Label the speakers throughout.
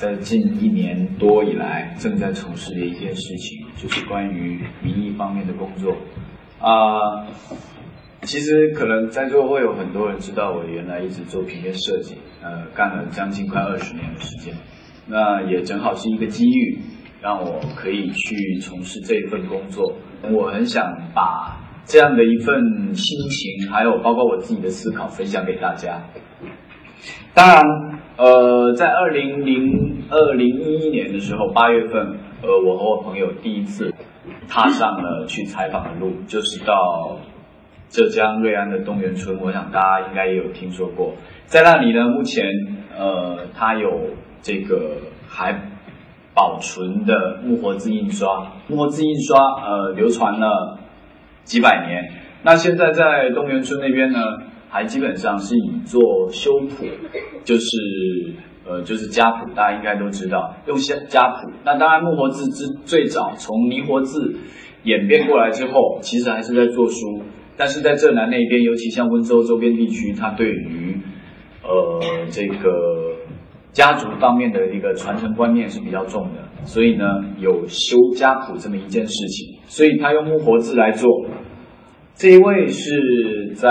Speaker 1: 在近一年多以来正在从事的一件事情，就是关于民意方面的工作。啊，其实可能在座会有很多人知道我原来一直做平面设计，呃，干了将近快二十年的时间。那也正好是一个机遇，让我可以去从事这一份工作。我很想把。这样的一份心情，还有包括我自己的思考，分享给大家。当然，呃，在二零零二零一一年的时候，八月份，呃，我和我朋友第一次踏上了去采访的路，就是到浙江瑞安的东源村。我想大家应该也有听说过，在那里呢，目前呃，它有这个还保存的木活字印刷，木活字印刷呃，流传了。几百年，那现在在东源村那边呢，还基本上是以做修谱，就是呃就是家谱，大家应该都知道用家家谱。那当然木活字之最早从泥活字演变过来之后，其实还是在做书，但是在浙南那边，尤其像温州周边地区，它对于呃这个家族方面的一个传承观念是比较重的，所以呢有修家谱这么一件事情。所以他用木活字来做，这一位是在，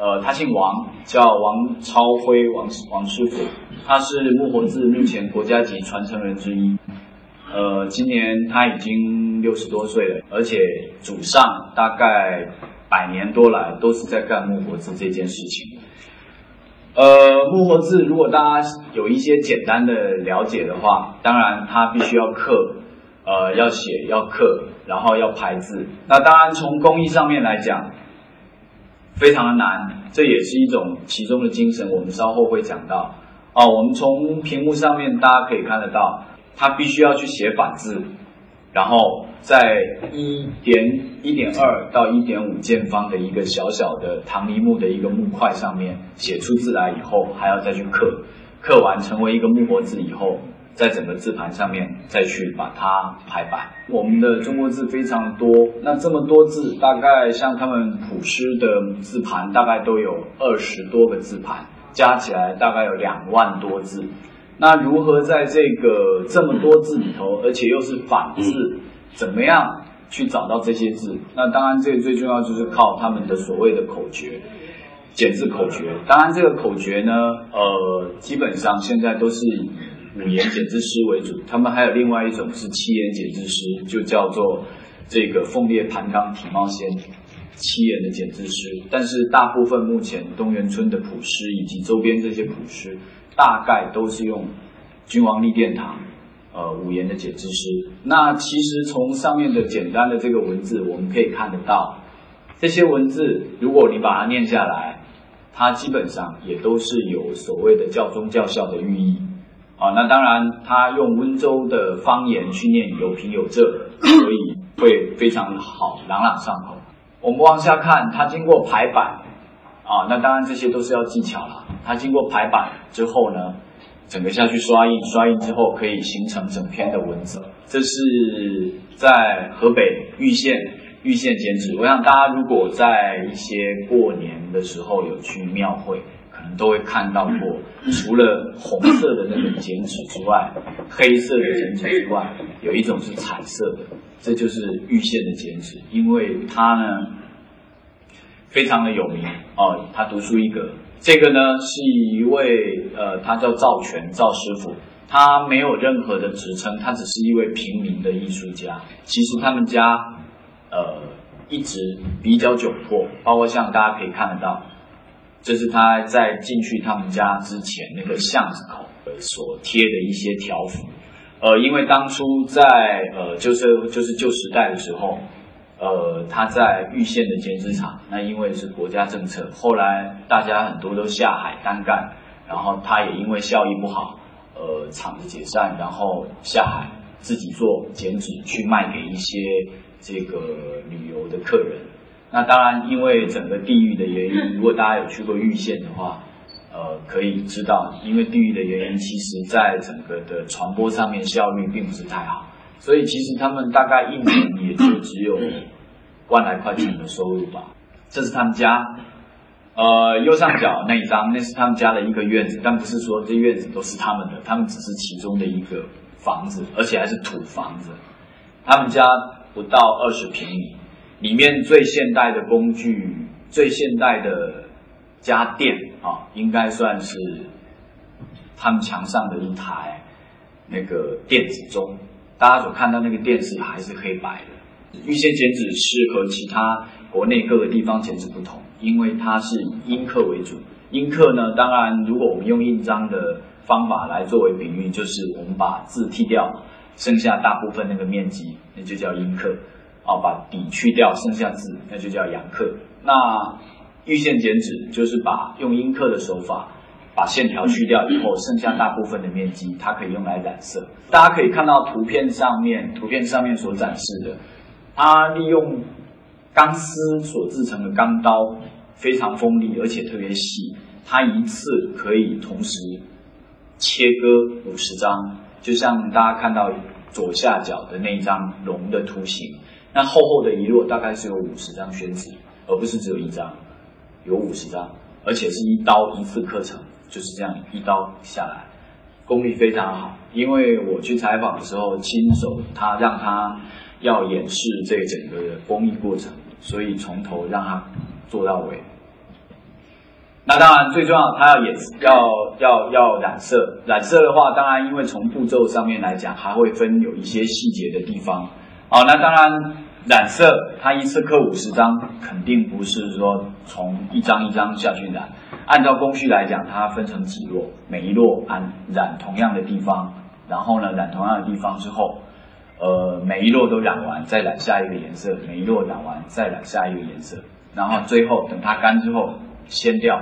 Speaker 1: 呃，他姓王，叫王超辉，王王师傅，他是木活字目前国家级传承人之一，呃，今年他已经六十多岁了，而且祖上大概百年多来都是在干木活字这件事情，呃，木活字如果大家有一些简单的了解的话，当然他必须要刻。呃，要写要刻，然后要排字。那当然从工艺上面来讲，非常的难，这也是一种其中的精神。我们稍后会讲到。哦，我们从屏幕上面大家可以看得到，他必须要去写反字，然后在一点一点二到一点五见方的一个小小的唐梨木的一个木块上面写出字来以后，还要再去刻，刻完成为一个木活字以后。在整个字盘上面再去把它排版。我们的中国字非常多，那这么多字，大概像他们普师的字盘，大概都有二十多个字盘，加起来大概有两万多字。那如何在这个这么多字里头，而且又是反字，怎么样去找到这些字？那当然，这最重要就是靠他们的所谓的口诀，简字口诀。当然，这个口诀呢，呃，基本上现在都是以。五言简字诗为主，他们还有另外一种是七言简字诗，就叫做这个凤裂盘纲体貌仙七言的简字诗。但是大部分目前东源村的谱诗以及周边这些谱诗，大概都是用君王立殿堂呃五言的简字诗。那其实从上面的简单的这个文字，我们可以看得到，这些文字如果你把它念下来，它基本上也都是有所谓的教宗教孝的寓意。啊，那当然，他用温州的方言去念有平有仄，所以会非常好，朗朗上口。我们往下看，他经过排版，啊，那当然这些都是要技巧了。他经过排版之后呢，整个下去刷印，刷印之后可以形成整篇的文字。这是在河北玉县玉县剪纸。我想大家如果在一些过年的时候有去庙会。都会看到过，除了红色的那种剪纸之外，黑色的剪纸之外，有一种是彩色的，这就是玉线的剪纸，因为它呢非常的有名哦，他独树一格。这个呢是一位呃，他叫赵全赵师傅，他没有任何的职称，他只是一位平民的艺术家。其实他们家呃一直比较窘迫，包括像大家可以看得到。这是他在进去他们家之前那个巷子口所贴的一些条幅，呃，因为当初在呃就是就是旧时代的时候，呃，他在玉县的剪纸厂，那因为是国家政策，后来大家很多都下海单干，然后他也因为效益不好，呃，厂子解散，然后下海自己做剪纸去卖给一些这个旅游的客人。那当然，因为整个地域的原因，如果大家有去过玉县的话，呃，可以知道，因为地域的原因，其实在整个的传播上面效率并不是太好，所以其实他们大概一年也就只有万来块钱的收入吧。这是他们家，呃，右上角那一张，那是他们家的一个院子，但不是说这院子都是他们的，他们只是其中的一个房子，而且还是土房子。他们家不到二十平米，里面最现代的工具、最现代的家电啊，应该算是他们墙上的一台那个电子钟。大家所看到那个电视还是黑白的。预先剪纸是和其他国内各个地方剪纸不同。因为它是以阴刻为主，阴刻呢，当然如果我们用印章的方法来作为比喻，就是我们把字剃掉，剩下大部分那个面积，那就叫阴刻。哦，把底去掉，剩下字，那就叫阳刻。那预线剪纸就是把用阴刻的手法，把线条去掉以后，剩下大部分的面积，它可以用来染色。大家可以看到图片上面，图片上面所展示的，它利用。钢丝所制成的钢刀非常锋利，而且特别细。它一次可以同时切割五十张，就像大家看到左下角的那一张龙的图形。那厚厚的一摞大概是有五十张宣纸，而不是只有一张，有五十张，而且是一刀一次刻成，就是这样一刀下来，功力非常好。因为我去采访的时候，亲手他让他。要演示这整个的工艺过程，所以从头让他做到尾。那当然最重要，他要演要要要染色。染色的话，当然因为从步骤上面来讲，还会分有一些细节的地方。好，那当然染色，它一次刻五十张，肯定不是说从一张一张下去染。按照工序来讲，它分成几摞，每一摞按染同样的地方，然后呢染同样的地方之后。呃，每一摞都染完，再染下一个颜色；每一摞染完，再染下一个颜色。然后最后等它干之后，掀掉，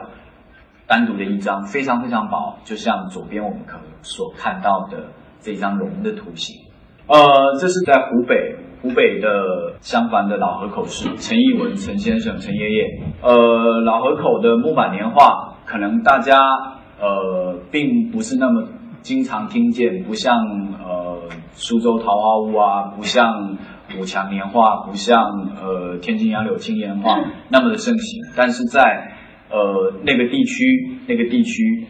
Speaker 1: 单独的一张，非常非常薄，就像左边我们可所看到的这张龙的图形。呃，这是在湖北，湖北的襄樊的老河口市，陈义文陈先生陈爷爷。呃，老河口的木板年画，可能大家呃并不是那么经常听见，不像呃。苏州桃花坞啊，不像五强年画，不像呃天津杨柳青年画那么的盛行。但是在呃那个地区，那个地区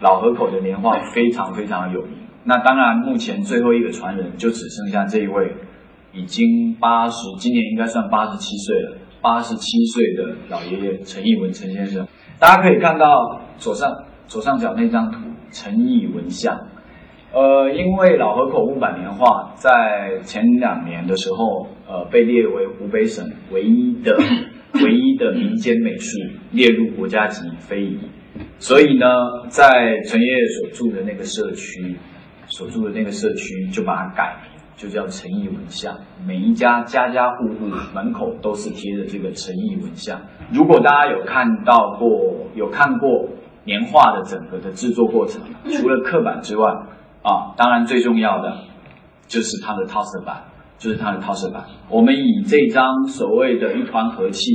Speaker 1: 老河口的年画非常非常有名。那当然，目前最后一个传人就只剩下这一位，已经八十，今年应该算八十七岁了，八十七岁的老爷爷陈义文陈先生。大家可以看到左上左上角那张图，陈义文像。呃，因为老河口木板年画在前两年的时候，呃，被列为湖北省唯一的、唯一的民间美术，列入国家级非遗。所以呢，在陈爷爷所住的那个社区，所住的那个社区就把它改名，就叫诚意文像。每一家家家户户门口都是贴着这个诚意文像。如果大家有看到过、有看过年画的整个的制作过程，除了刻板之外，啊，当然最重要的就是它的套色板，就是它的套色板。我们以这张所谓的一团和气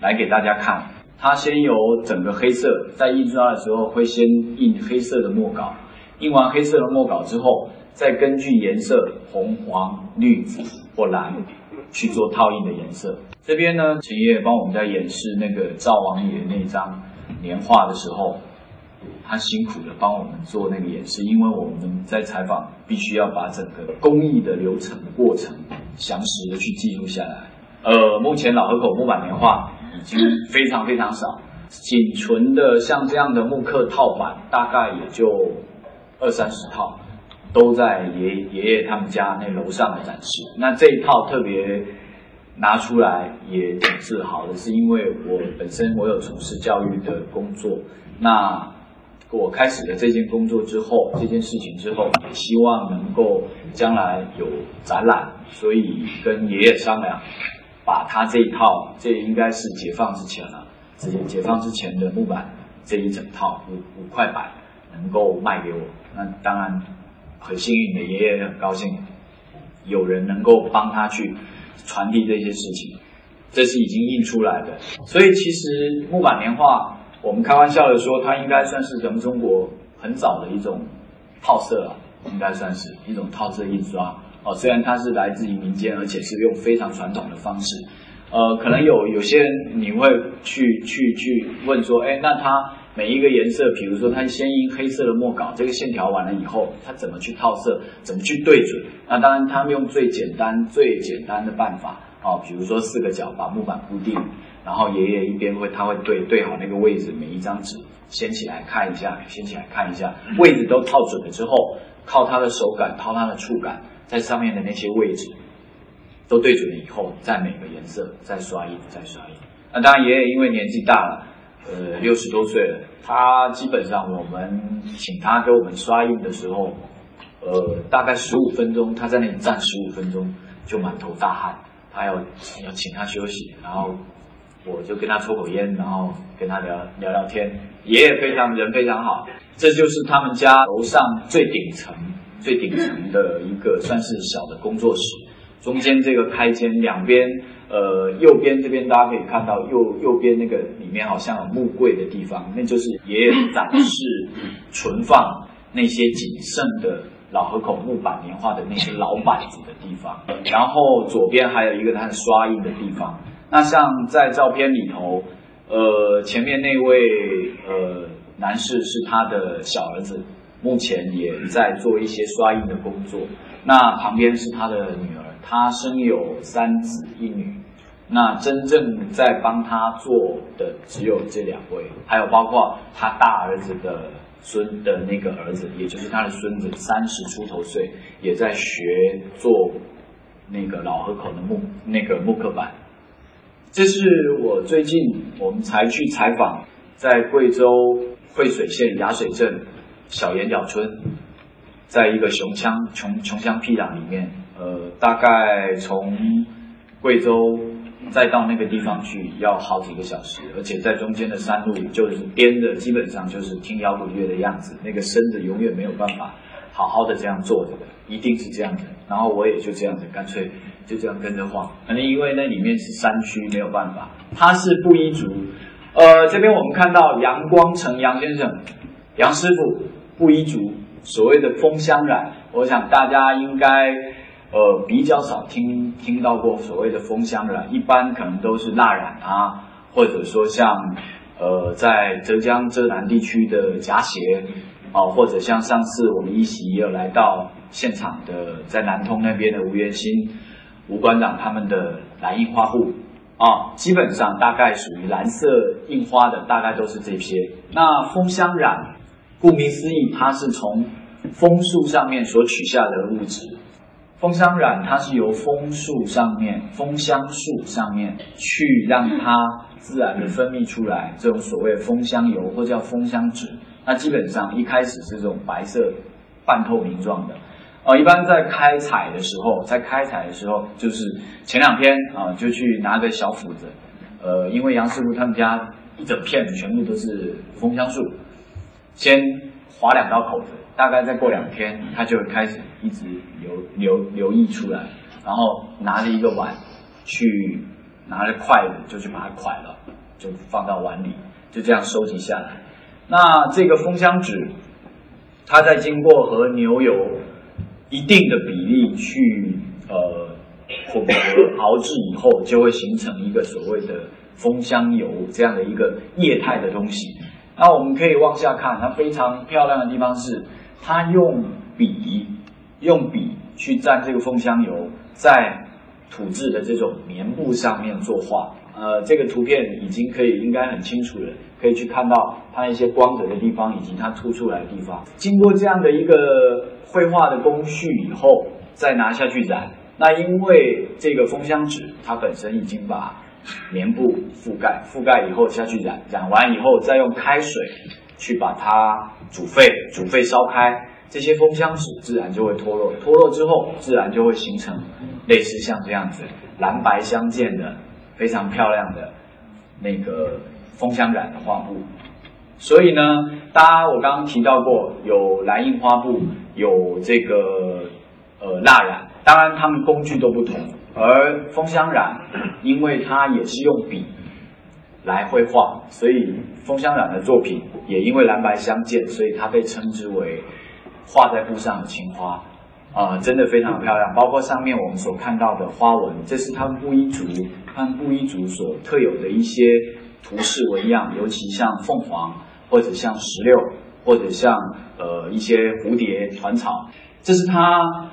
Speaker 1: 来给大家看，它先由整个黑色，在印刷的时候会先印黑色的墨稿，印完黑色的墨稿之后，再根据颜色红、黄、绿、紫或蓝去做套印的颜色。这边呢，陈爷爷帮我们在演示那个赵王爷那张年画的时候。他辛苦的帮我们做那个演示，因为我们在采访必须要把整个工艺的流程过程详实的去记录下来。呃，目前老河口木板年画已经非常非常少，仅存的像这样的木刻套板大概也就二三十套，都在爷爷爷他们家那楼上的展示。那这一套特别拿出来也挺自豪的，是因为我本身我有从事教育的工作，那。我开始了这件工作之后，这件事情之后，也希望能够将来有展览，所以跟爷爷商量，把他这一套，这应该是解放之前了，这些解放之前的木板这一整套五五块板，能够卖给我。那当然很幸运的，爷爷很高兴，有人能够帮他去传递这些事情，这是已经印出来的。所以其实木板年画。我们开玩笑的说，它应该算是咱们中国很早的一种套色啊，应该算是一种套色印刷哦。虽然它是来自于民间，而且是用非常传统的方式，呃，可能有有些人你会去去去问说，哎，那它每一个颜色，比如说它先用黑色的墨稿，这个线条完了以后，它怎么去套色，怎么去对准？那当然，他们用最简单最简单的办法，哦，比如说四个角把木板固定，然后爷爷一边会他会对对好那个位置，每一张纸掀起来看一下，掀起来看一下，位置都套准了之后，靠他的手感，靠他的触感，在上面的那些位置。都对准了以后，再每个颜色再刷一，再刷一。那当然，爷爷因为年纪大了，呃，六十多岁了，他基本上我们请他给我们刷印的时候，呃，大概十五分钟，他在那里站十五分钟就满头大汗，他要要请他休息，然后我就跟他抽口烟，然后跟他聊聊聊天。爷爷非常人非常好，这就是他们家楼上最顶层最顶层的一个算是小的工作室。中间这个开间，两边，呃，右边这边大家可以看到，右右边那个里面好像有木柜的地方，那就是爷爷展示、存放那些仅剩的老河口木板年画的那些老板子的地方。然后左边还有一个他的刷印的地方。那像在照片里头，呃，前面那位呃男士是他的小儿子，目前也在做一些刷印的工作。那旁边是他的女儿。他生有三子一女，那真正在帮他做的只有这两位，还有包括他大儿子的孙的那个儿子，也就是他的孙子，三十出头岁，也在学做那个老河口的木那个木刻板。这是我最近我们才去采访，在贵州惠水县雅水镇小岩角村，在一个熊乡穷穷乡僻壤里面。呃，大概从贵州再到那个地方去要好几个小时，而且在中间的山路就是颠的，基本上就是听摇滚乐的样子，那个身子永远没有办法好好的这样坐着的，一定是这样的。然后我也就这样子，干脆就这样跟着晃。可能因为那里面是山区，没有办法。他是布依族，呃，这边我们看到杨光成杨先生，杨师傅布依族，所谓的风香染，我想大家应该。呃，比较少听听到过所谓的风香染，一般可能都是蜡染啊，或者说像呃，在浙江浙南地区的夹鞋啊，或者像上次我们一席也有来到现场的，在南通那边的吴元新吴馆长他们的蓝印花布啊，基本上大概属于蓝色印花的，大概都是这些。那风香染，顾名思义，它是从枫树上面所取下的物质。枫香染它是由枫树上面、枫香树上面去让它自然的分泌出来，这种所谓枫香油或叫枫香纸。那基本上一开始是这种白色、半透明状的。呃，一般在开采的时候，在开采的时候，就是前两天啊，就去拿个小斧子，呃，因为杨师傅他们家一整片全部都是枫香树，先划两道口子。大概再过两天，它就会开始一直流流流溢出来，然后拿着一个碗，去拿着筷子就去把它蒯了，就放到碗里，就这样收集下来。那这个封香纸，它在经过和牛油一定的比例去呃混合 熬制以后，就会形成一个所谓的封香油这样的一个液态的东西。那我们可以往下看，它非常漂亮的地方是。它用笔，用笔去蘸这个枫香油，在土质的这种棉布上面作画。呃，这个图片已经可以应该很清楚了，可以去看到它一些光泽的地方以及它凸出来的地方。经过这样的一个绘画的工序以后，再拿下去染。那因为这个枫香纸它本身已经把棉布覆盖，覆盖以后下去染，染完以后再用开水。去把它煮沸，煮沸烧开，这些封箱纸自然就会脱落，脱落之后自然就会形成类似像这样子蓝白相间的非常漂亮的那个枫香染的画布。所以呢，大家我刚刚提到过有蓝印花布，有这个呃蜡染，当然它们工具都不同，而枫香染因为它也是用笔。来绘画，所以枫香染的作品也因为蓝白相间，所以它被称之为画在布上的青花。啊，真的非常漂亮。包括上面我们所看到的花纹，这是他们布依族，他们布依族所特有的一些图式纹样，尤其像凤凰，或者像石榴，或者像呃一些蝴蝶团草，这是他。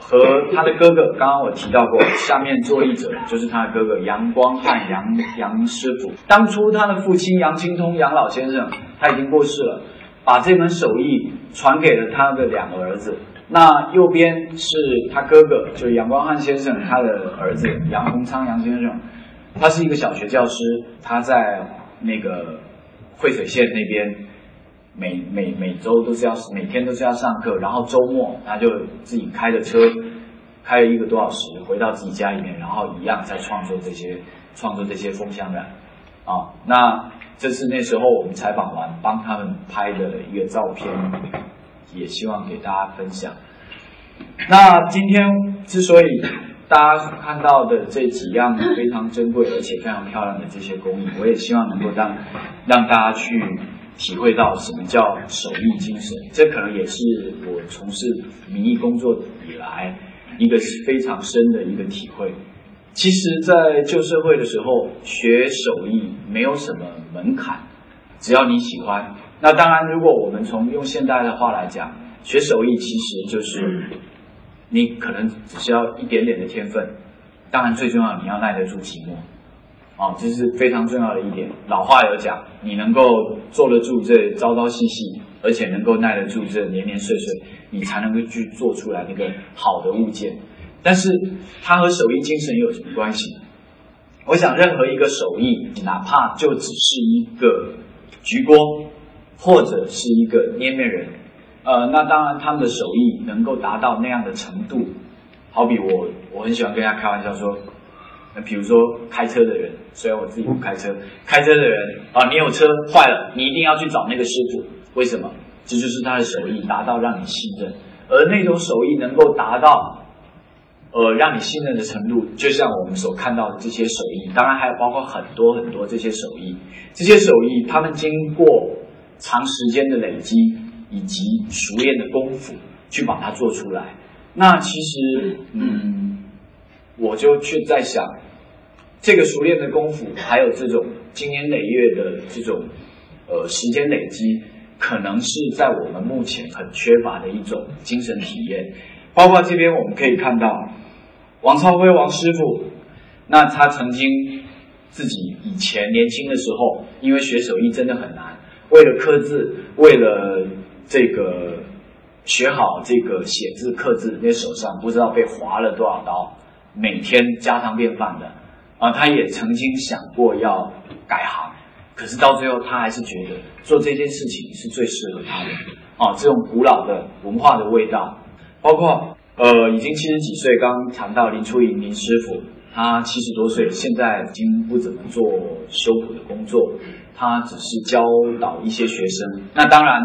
Speaker 1: 和他的哥哥，刚刚我提到过，下面作译者就是他的哥哥杨光汉杨杨师傅。当初他的父亲杨清通杨老先生他已经过世了，把这门手艺传给了他的两个儿子。那右边是他哥哥，就是杨光汉先生他的儿子杨洪昌杨先生，他是一个小学教师，他在那个惠水县那边。每每每周都是要每天都是要上课，然后周末他就自己开着车，开了一个多小时回到自己家里面，然后一样在创作这些创作这些风箱的，啊，那这是那时候我们采访完帮他们拍的一个照片，也希望给大家分享。那今天之所以大家看到的这几样非常珍贵而且非常漂亮的这些工艺，我也希望能够让让大家去。体会到什么叫手艺精神，这可能也是我从事民艺工作以来一个非常深的一个体会。其实，在旧社会的时候，学手艺没有什么门槛，只要你喜欢。那当然，如果我们从用现代的话来讲，学手艺其实就是你可能只需要一点点的天分，当然最重要你要耐得住寂寞。哦，这是非常重要的一点。老话有讲，你能够坐得住这朝朝夕夕，而且能够耐得住这年年岁岁，你才能够去做出来那个好的物件。但是它和手艺精神有什么关系呢？我想，任何一个手艺，哪怕就只是一个焗锅，或者是一个捏面人，呃，那当然他们的手艺能够达到那样的程度。好比我，我很喜欢跟人家开玩笑说。那比如说开车的人，虽然我自己不开车，开车的人啊，你有车坏了，你一定要去找那个师傅，为什么？这就是他的手艺达到让你信任，而那种手艺能够达到，呃，让你信任的程度，就像我们所看到的这些手艺，当然还有包括很多很多这些手艺，这些手艺他们经过长时间的累积以及熟练的功夫去把它做出来，那其实，嗯。我就去在想，这个熟练的功夫，还有这种经年累月的这种呃时间累积，可能是在我们目前很缺乏的一种精神体验。包括这边我们可以看到，王超辉王师傅，那他曾经自己以前年轻的时候，因为学手艺真的很难，为了刻字，为了这个学好这个写字刻字，那手上不知道被划了多少刀。每天家常便饭的，啊，他也曾经想过要改行，可是到最后他还是觉得做这件事情是最适合他的。啊，这种古老的文化的味道，包括呃，已经七十几岁，刚谈到林初莹林师傅，他七十多岁，现在已经不怎么做修补的工作，他只是教导一些学生。那当然，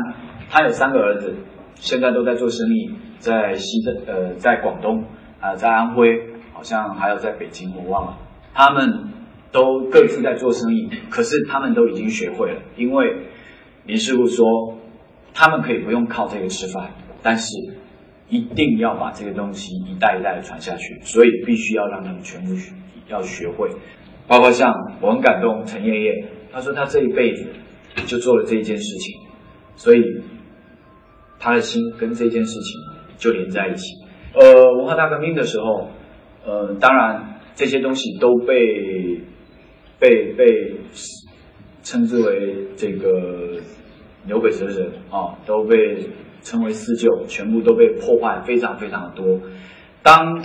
Speaker 1: 他有三个儿子，现在都在做生意，在西镇，呃，在广东，啊，在安徽。好像还有在北京，我忘了。他们都各自在做生意，可是他们都已经学会了。因为林师傅说，他们可以不用靠这个吃饭，但是一定要把这个东西一代一代的传下去，所以必须要让他们全部要学会。包括像我很感动陈爷爷，他说他这一辈子就做了这一件事情，所以他的心跟这件事情就连在一起。呃，文化大革命的时候。呃，当然这些东西都被被被称之为这个牛鬼蛇神啊，都被成为四旧，全部都被破坏，非常非常的多。当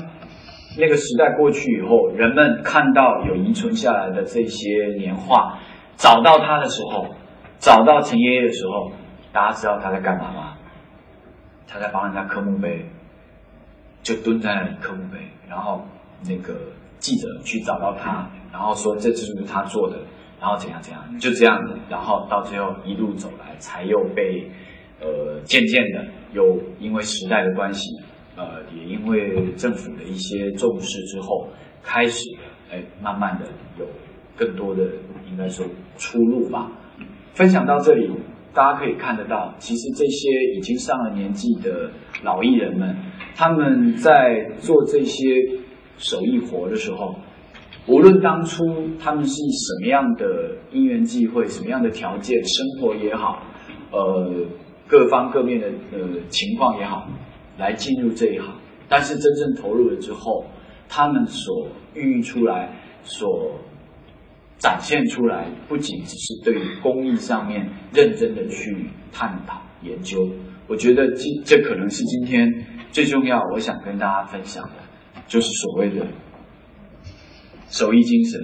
Speaker 1: 那个时代过去以后，人们看到有遗存下来的这些年画，找到他的时候，找到陈爷爷的时候，大家知道他在干嘛吗？他在帮人家刻墓碑。就蹲在那里刻墓碑，然后那个记者去找到他，然后说这就是他做的，然后怎样怎样，就这样子，然后到最后一路走来，才又被呃渐渐的又因为时代的关系，呃也因为政府的一些重视之后，开始哎慢慢的有更多的应该说出路吧。分享到这里。大家可以看得到，其实这些已经上了年纪的老艺人们，他们在做这些手艺活的时候，无论当初他们是以什么样的因缘际会、什么样的条件、生活也好，呃，各方各面的呃情况也好，来进入这一行，但是真正投入了之后，他们所孕育出来、所展现出来，不仅只是对于工艺上面认真的去探讨研究，我觉得今这可能是今天最重要，我想跟大家分享的，就是所谓的手艺精神，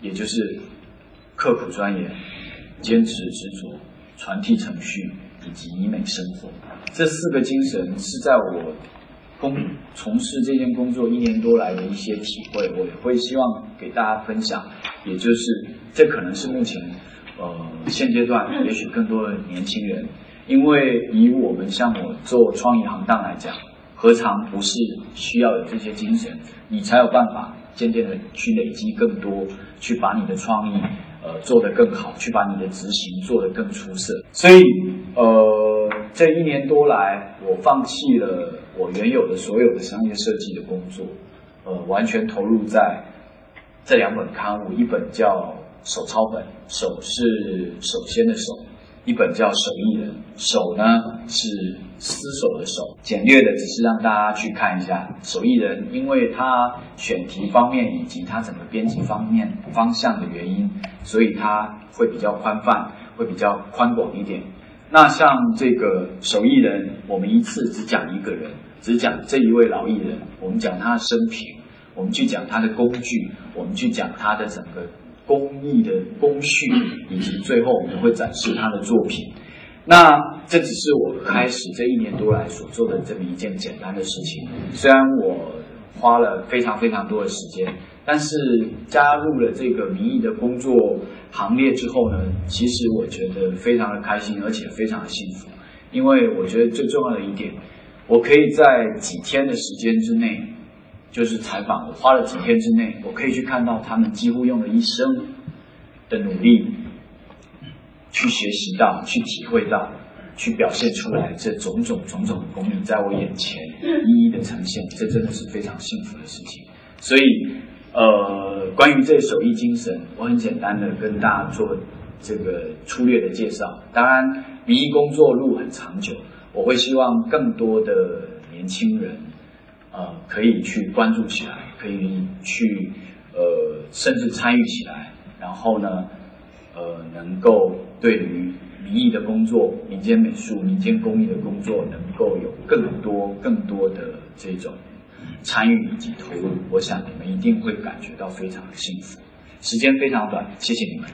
Speaker 1: 也就是刻苦钻研、坚持执着、传递程序以及医美生活这四个精神，是在我。工从事这件工作一年多来的一些体会，我也会希望给大家分享。也就是这可能是目前呃现阶段也许更多的年轻人，因为以我们像我做创意行当来讲，何尝不是需要有这些精神，你才有办法渐渐的去累积更多，去把你的创意呃做得更好，去把你的执行做得更出色。所以呃这一年多来，我放弃了。我原有的所有的商业设计的工作，呃，完全投入在这两本刊物，一本叫手抄本，手是首先的手；一本叫手艺人，手呢是厮守的手。简略的只是让大家去看一下手艺人，因为他选题方面以及他整个编辑方面方向的原因，所以他会比较宽泛，会比较宽广一点。那像这个手艺人，我们一次只讲一个人。只讲这一位老艺人，我们讲他的生平，我们去讲他的工具，我们去讲他的整个工艺的工序，以及最后我们会展示他的作品。那这只是我开始这一年多来所做的这么一件简单的事情。虽然我花了非常非常多的时间，但是加入了这个民意的工作行列之后呢，其实我觉得非常的开心，而且非常的幸福，因为我觉得最重要的一点。我可以在几天的时间之内，就是采访，我花了几天之内，我可以去看到他们几乎用了一生的努力，去学习到，去体会到，去表现出来这种种种种的功力，在我眼前一一的呈现，这真的是非常幸福的事情。所以，呃，关于这手艺精神，我很简单的跟大家做这个粗略的介绍。当然，民艺工作路很长久。我会希望更多的年轻人，呃，可以去关注起来，可以去，呃，甚至参与起来，然后呢，呃，能够对于民艺的工作、民间美术、民间工艺的工作，能够有更多、更多的这种参与以及投入。我想你们一定会感觉到非常的幸福。时间非常短，谢谢你们。